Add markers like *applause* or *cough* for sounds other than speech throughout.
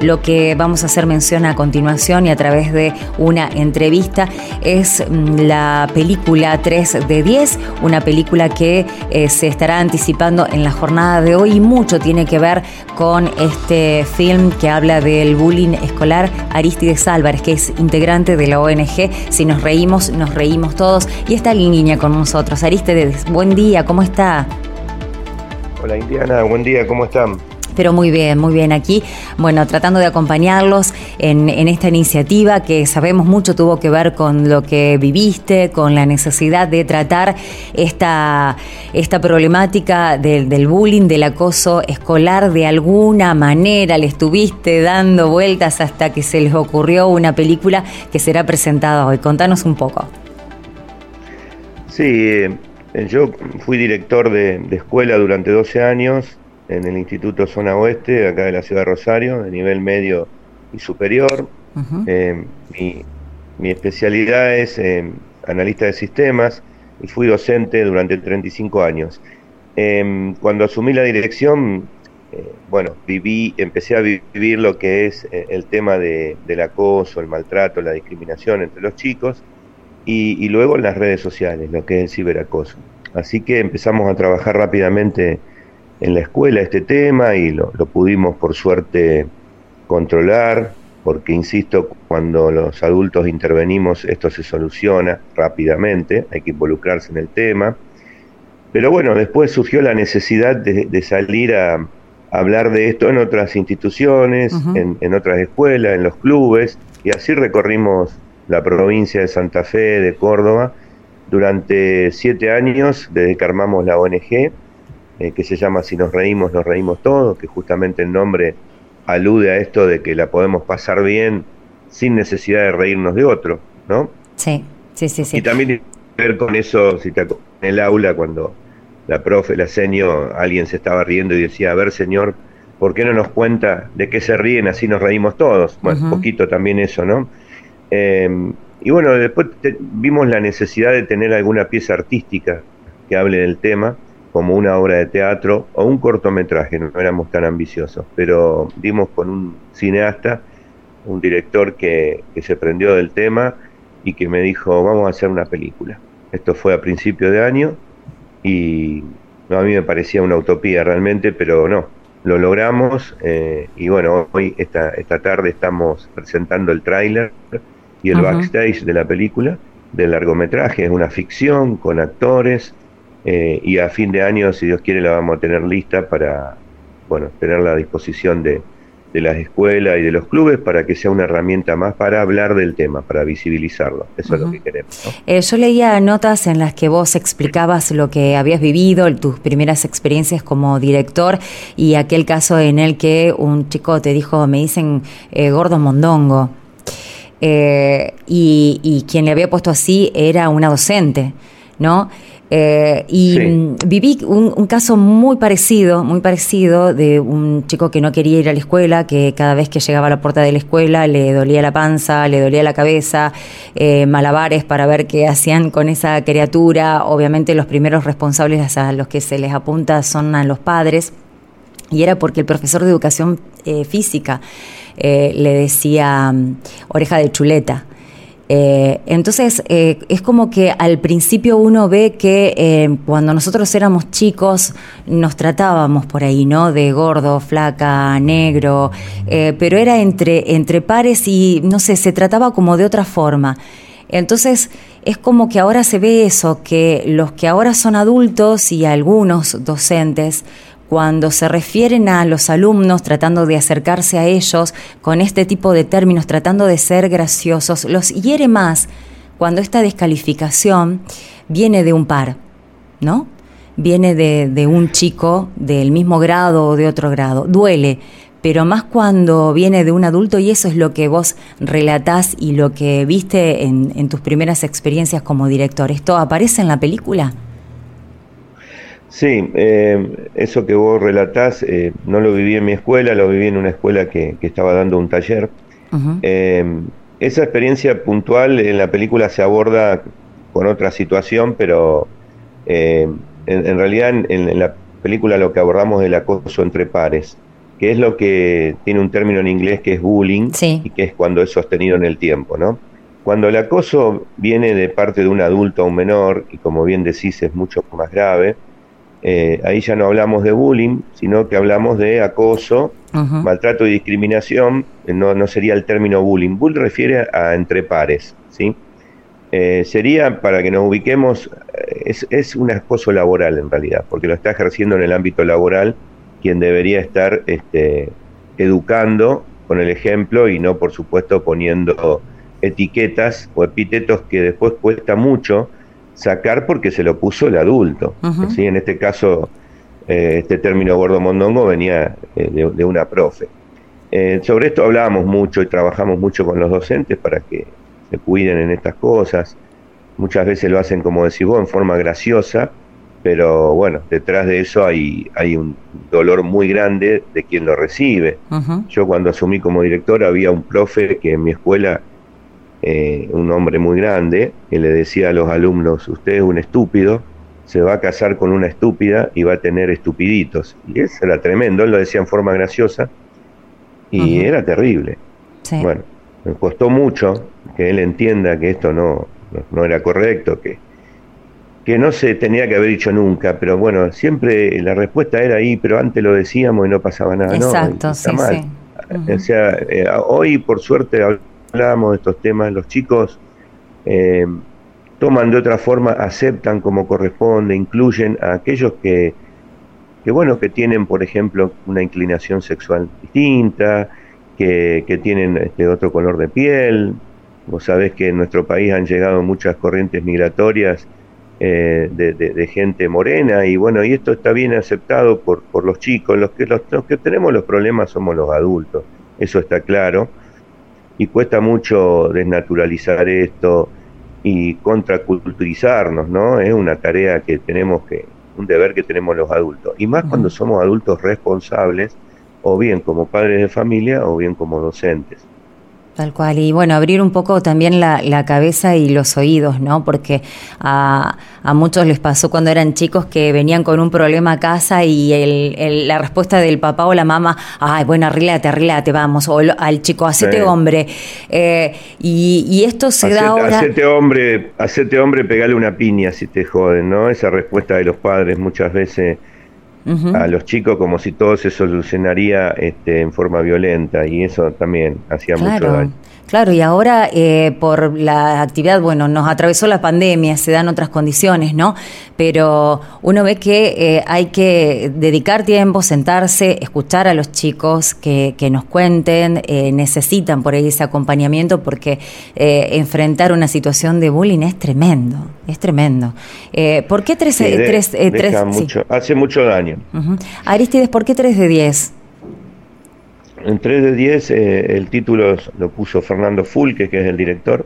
lo que vamos a hacer mención a continuación y a través de una entrevista es mm, la película 3 de 10, una película que eh, se estará anticipando en la jornada de hoy y mucho tiene que ver con este film que habla del bullying escolar Aristides Álvarez, que es integrante de la ONG. Si nos reímos, nos reímos todos. Y está en línea con nosotros. Aristides, buen día, ¿cómo está? Hola Indiana, buen día, ¿cómo están? Pero muy bien, muy bien aquí. Bueno, tratando de acompañarlos en, esta iniciativa que sabemos mucho tuvo que ver con lo que viviste, con la necesidad de tratar esta, esta problemática del bullying, del acoso escolar de alguna manera. Le estuviste dando vueltas hasta que se les ocurrió una película que será presentada hoy. Contanos un poco. Sí, eh, yo fui director de escuela durante 12 años en el Instituto Zona Oeste, acá de la ciudad de Rosario, de nivel medio y superior. Eh, mi, especialidad es eh, analista de sistemas y fui docente durante 35 años. Em, cuando asumí la dirección, eh, bueno, viví, empecé a vivir lo que es el tema de, del acoso, el maltrato, la discriminación entre los chicos y, y luego en las redes sociales, lo que es el ciberacoso. Así que empezamos a trabajar rápidamente en la escuela este tema y lo, pudimos por suerte controlar, porque insisto, cuando los adultos intervenimos esto se soluciona rápidamente, hay que involucrarse en el tema. Pero bueno, después surgió la necesidad de, salir a, hablar de esto en otras instituciones, en, en, otras escuelas, en los clubes, y así recorrimos la provincia de Santa Fe, de Córdoba, durante siete años, desde que armamos la ONG, eh, que se llama Si nos reímos, nos reímos todos, que justamente el nombre alude a esto de que la podemos pasar bien sin necesidad de reírnos de otro, ¿no? Sí, sí, sí. sí. Y también tiene que ver con eso, si te en el aula, cuando la profe, la seño, alguien se estaba riendo y decía, a ver, señor, ¿por qué no nos cuenta de qué se ríen? Así nos reímos todos. Bueno, un poquito también eso, ¿no? Eh, y bueno, después vimos la necesidad de tener alguna pieza artística que hable del tema como una obra de teatro o un cortometraje, no éramos tan ambiciosos, pero dimos con un cineasta, un director que, se prendió del tema y que me dijo, vamos a hacer una película. Esto fue a principio de año y a mí me parecía una utopía realmente, pero no, lo logramos eh, y bueno, hoy esta, esta tarde estamos presentando el tráiler y el backstage de la película, del largometraje, es una ficción con actores, eh, y a fin de año, si Dios quiere, la vamos a tener lista para, bueno, tenerla a disposición de, las escuelas y de los clubes para que sea una herramienta más para hablar del tema, para visibilizarlo. Eso es lo que queremos. Eh, yo leía notas en las que vos explicabas lo que habías vivido, tus primeras experiencias como director y aquel caso en el que un chico te dijo, me dicen eh, gordo mondongo. y, y quien le había puesto así era una docente, ¿no? Eh, y viví un, caso muy parecido, muy parecido de un chico que no quería ir a la escuela, que cada vez que llegaba a la puerta de la escuela le dolía la panza, le dolía la cabeza, eh, malabares para ver qué hacían con esa criatura. Obviamente los primeros responsables a los que se les apunta son a los padres. Y era porque el profesor de educación eh, física le decía mm, oreja de chuleta. Eh, entonces, eh, es como que al principio uno ve que eh, cuando nosotros éramos chicos nos tratábamos por ahí, ¿no? De gordo, flaca, negro, pero era entre, entre pares y, no sé, se trataba como de otra forma. Entonces, es como que ahora se ve eso, que los que ahora son adultos y algunos docentes cuando se refieren a los alumnos tratando de acercarse a ellos con este tipo de términos, tratando de ser graciosos, los hiere más cuando esta descalificación viene de un par, ¿no? Viene de, un chico del mismo grado o de otro grado. Duele, pero más cuando viene de un adulto y eso es lo que vos relatás y lo que viste en, en tus primeras experiencias como director. ¿Esto aparece en la película? Sí, eh, eso que vos relatás, eh, no lo viví en mi escuela, lo viví en una escuela que, estaba dando un taller. Eh, esa experiencia puntual en la película se aborda con otra situación, pero en, realidad en, la película lo que abordamos es el acoso entre pares. que es lo que tiene un término en inglés que es bullying y que es cuando es sostenido en el tiempo, ¿no? Cuando el acoso viene de parte de un adulto a un menor, y como bien decís es mucho más grave, eh, ahí ya no hablamos de bullying, sino que hablamos de acoso, maltrato y discriminación, eh, no, no sería el término bullying. Bullying refiere a entre pares, ¿sí? Eh, sería, para que nos ubiquemos, es, es un acoso laboral en realidad, porque lo está ejerciendo en el ámbito laboral quien debería estar este, educando con el ejemplo y no, por supuesto, poniendo etiquetas o epítetos que después cuesta mucho sacar porque se lo puso el adulto. En este caso, eh, este término gordo mondongo venía eh, de, una profe. Eh, sobre esto hablábamos mucho y trabajamos mucho con los docentes para que se cuiden en estas cosas. Muchas veces lo hacen, como decís vos, en forma graciosa, pero bueno, detrás de eso hay, hay un dolor muy grande de quien lo recibe. Yo cuando asumí como director había un profe que en mi escuela eh, un hombre muy grande, que le decía a los alumnos, usted es un estúpido, se va a casar con una estúpida y va a tener estupiditos. Y eso era tremendo, él lo decía en forma graciosa y era terrible. Bueno, me costó mucho que él entienda que esto no, no, era correcto, que, que no se tenía que haber dicho nunca, pero bueno, siempre la respuesta era ahí, pero antes lo decíamos y no pasaba nada. Exacto, sí, sí. O sea, eh, hoy por suerte hablábamos de estos temas, los chicos eh, toman de otra forma, aceptan como corresponde, incluyen a aquellos que, que bueno, que tienen, por ejemplo, una inclinación sexual distinta, que, que tienen este otro color de piel. Vos sabés que en nuestro país han llegado muchas corrientes migratorias eh, de, de, gente morena y bueno, y esto está bien aceptado por, por los chicos, los que, los que tenemos los problemas somos los adultos, eso está claro y cuesta mucho desnaturalizar esto y contraculturizarnos, ¿no? Es una tarea que tenemos que, un deber que tenemos los adultos, y más cuando somos adultos responsables, o bien como padres de familia, o bien como docentes. Tal cual, y bueno, abrir un poco también la, la cabeza y los oídos, ¿no? Porque a, a, muchos les pasó cuando eran chicos que venían con un problema a casa y el, la respuesta del papá o la mamá, ay, bueno, arrílate, arrílate, vamos, o al chico, hacete hombre. Eh, y, y, esto se da ahora... Hacete hombre, hacete hombre, pegale una piña si te joden, ¿no? Esa respuesta de los padres muchas veces a los chicos como si todo se solucionaría este, en forma violenta y eso también hacía mucho daño. Claro, y ahora eh, por la actividad, bueno, nos atravesó la pandemia, se dan otras condiciones, ¿no? Pero uno ve que eh, hay que dedicar tiempo, sentarse, escuchar a los chicos que, que nos cuenten, eh, necesitan por ahí ese acompañamiento porque enfrentar una situación de bullying es tremendo, es tremendo. ¿Por qué tres? tres, mucho, Hace mucho daño. Aristides, ¿por qué tres de diez? En 3 de 10 eh, el título lo puso Fernando Fulque, que es el director,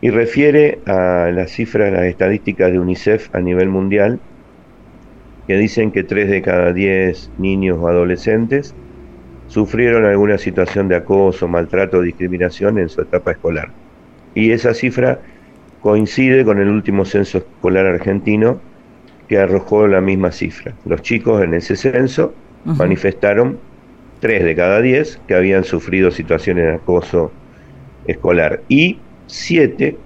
y refiere a las cifras, las estadísticas de UNICEF a nivel mundial, que dicen que 3 de cada 10 niños o adolescentes sufrieron alguna situación de acoso, maltrato o discriminación en su etapa escolar. Y esa cifra coincide con el último censo escolar argentino que arrojó la misma cifra. Los chicos en ese censo manifestaron tres de cada diez que habían sufrido situaciones de acoso escolar y siete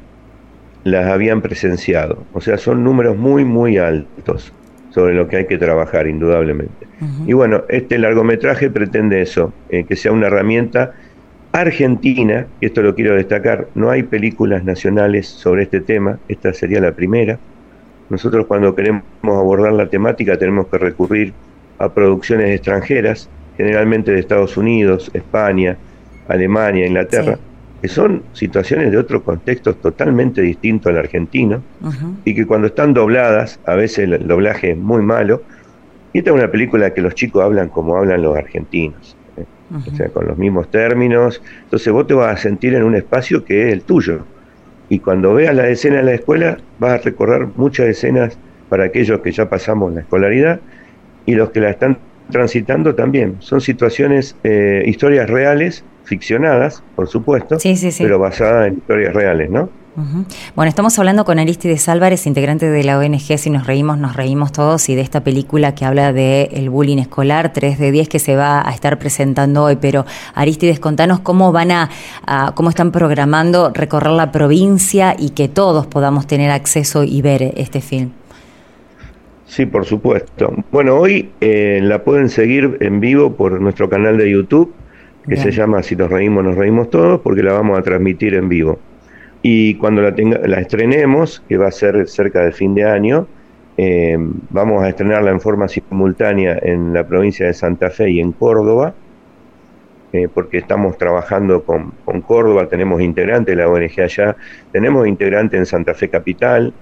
las habían presenciado. O sea, son números muy, muy altos sobre lo que hay que trabajar, indudablemente. Y bueno, este largometraje pretende eso, eh, que sea una herramienta argentina, y esto lo quiero destacar, no hay películas nacionales sobre este tema, esta sería la primera. Nosotros cuando queremos abordar la temática tenemos que recurrir a producciones extranjeras, generalmente de Estados Unidos, España, Alemania, Inglaterra, que son situaciones de otro contexto totalmente distinto al argentino y que cuando están dobladas, a veces el doblaje es muy malo, y esta es una película que los chicos hablan como hablan los argentinos, ¿eh? o sea, con los mismos términos, entonces vos te vas a sentir en un espacio que es el tuyo, y cuando veas la escena en la escuela vas a recordar muchas escenas para aquellos que ya pasamos la escolaridad y los que la están transitando también. Son situaciones, eh, historias reales, ficcionadas, por supuesto, pero basadas en historias reales, ¿no? Bueno, estamos hablando con Aristides Álvarez, integrante de la ONG Si nos reímos, nos reímos todos, y de esta película que habla de el bullying escolar 3 de 10 que se va a estar presentando hoy. Pero Aristides, contanos cómo van a, cómo están programando recorrer la provincia y que todos podamos tener acceso y ver este film. Sí, por supuesto. Bueno, hoy eh, la pueden seguir en vivo por nuestro canal de YouTube, que se llama Si nos reímos, nos reímos todos, porque la vamos a transmitir en vivo y cuando la, tenga, la estrenemos, que va a ser cerca del fin de año, eh, vamos a estrenarla en forma simultánea en la provincia de Santa Fe y en Córdoba, eh, porque estamos trabajando con, Córdoba, tenemos integrantes de la ONG allá, tenemos integrante en Santa Fe Capital,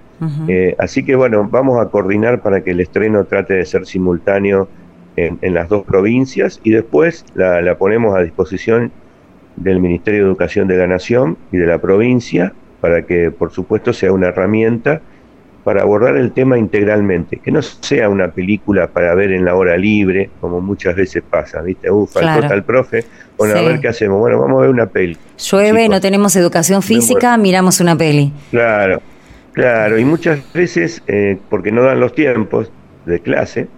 eh, así que bueno, vamos a coordinar para que el estreno trate de ser simultáneo en, las dos provincias y después la, la ponemos a disposición del Ministerio de Educación de la Nación y de la provincia para que, por supuesto, sea una herramienta para abordar el tema integralmente, que no sea una película para ver en la hora libre, como muchas veces pasa, ¿viste? Uh, faltó tal profe, bueno, a ver qué hacemos, bueno, vamos a ver una peli. Llueve, no tenemos educación física, miramos una peli. Claro, claro, y muchas veces, eh, porque no dan los tiempos de clase,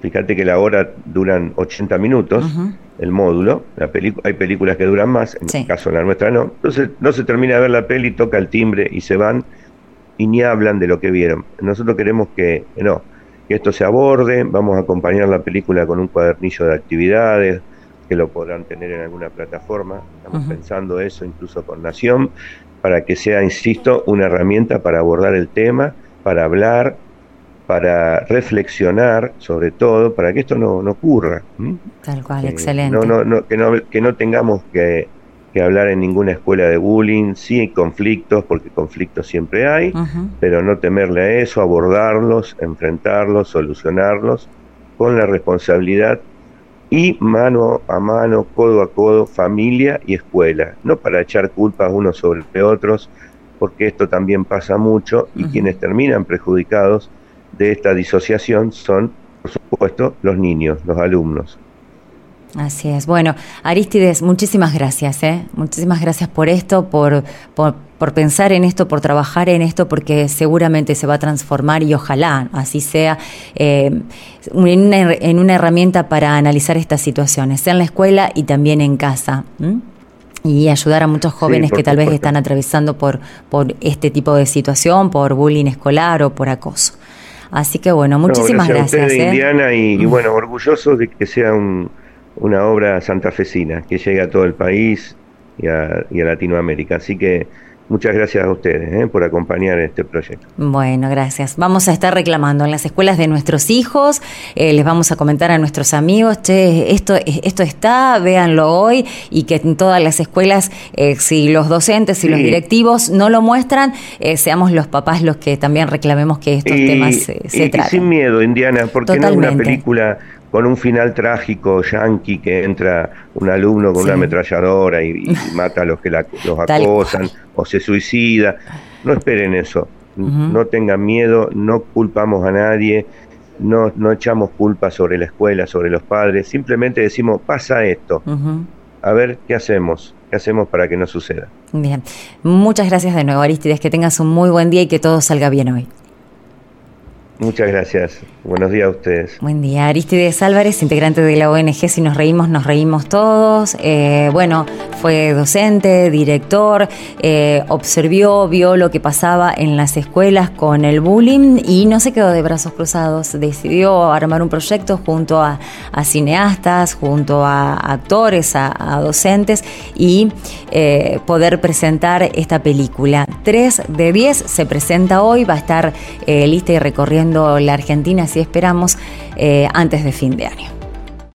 fíjate que la hora duran 80 minutos, el módulo, la hay películas que duran más, en el caso de la nuestra no, entonces no se termina de ver la peli, toca el timbre y se van y ni hablan de lo que vieron. Nosotros queremos que, no, que esto se aborde, vamos a acompañar la película con un cuadernillo de actividades, que lo podrán tener en alguna plataforma, estamos pensando eso incluso con Nación, para que sea, insisto, una herramienta para abordar el tema, para hablar, para reflexionar sobre todo, para que esto no, ocurra. Tal cual, eh, excelente. No, no, que, no, que no tengamos que, hablar en ninguna escuela de bullying, sí hay conflictos, porque conflictos siempre hay, pero no temerle a eso, abordarlos, enfrentarlos, solucionarlos con la responsabilidad y mano a mano, codo a codo, familia y escuela, no para echar culpas unos sobre otros, porque esto también pasa mucho y quienes terminan perjudicados de esta disociación son, por supuesto, los niños, los alumnos. Así es. Bueno, Aristides, muchísimas gracias, ¿eh? Muchísimas gracias por esto, por, por, pensar en esto, por trabajar en esto, porque seguramente se va a transformar y ojalá así sea eh, en, una, herramienta para analizar estas situaciones, sea en la escuela y también en casa. Y ayudar a muchos jóvenes que tal vez están atravesando por, por este tipo de situación, por bullying escolar o por acoso. Así que bueno, muchísimas gracias. gracias ¿eh? Indiana y, bueno, orgullosos de que sea una obra santafesina, que llegue a todo el país y a, y a Latinoamérica. Así que Muchas gracias a ustedes ¿eh? por acompañar este proyecto. Bueno, gracias. Vamos a estar reclamando en las escuelas de nuestros hijos, eh, les vamos a comentar a nuestros amigos, che, esto, esto está, véanlo hoy, y que en todas las escuelas, eh, si los docentes y los directivos no lo muestran, seamos los papás los que también reclamemos que estos temas se, se y, sin miedo, Indiana, porque no es una película con un final trágico yankee que entra un alumno con una ametralladora y, *laughs* mata a los que los acosan o se suicida. No esperen eso, no tengan miedo, no culpamos a nadie, no, no echamos culpa sobre la escuela, sobre los padres, simplemente decimos, pasa esto, a ver qué hacemos, qué hacemos para que no suceda. Bien, muchas gracias de nuevo Aristides, que tengas un muy buen día y que todo salga bien hoy. Muchas gracias. Buenos días a ustedes. Buen día. Aristides Álvarez, integrante de la ONG Si nos reímos, nos reímos todos. Eh, bueno, fue docente, director, eh, observó, vio lo que pasaba en las escuelas con el bullying y no se quedó de brazos cruzados. Decidió armar un proyecto junto a, cineastas, junto a actores, a, docentes y eh, poder presentar esta película. 3 de 10 se presenta hoy, va a estar lista y recorriendo la Argentina, si esperamos, eh, antes de fin de año.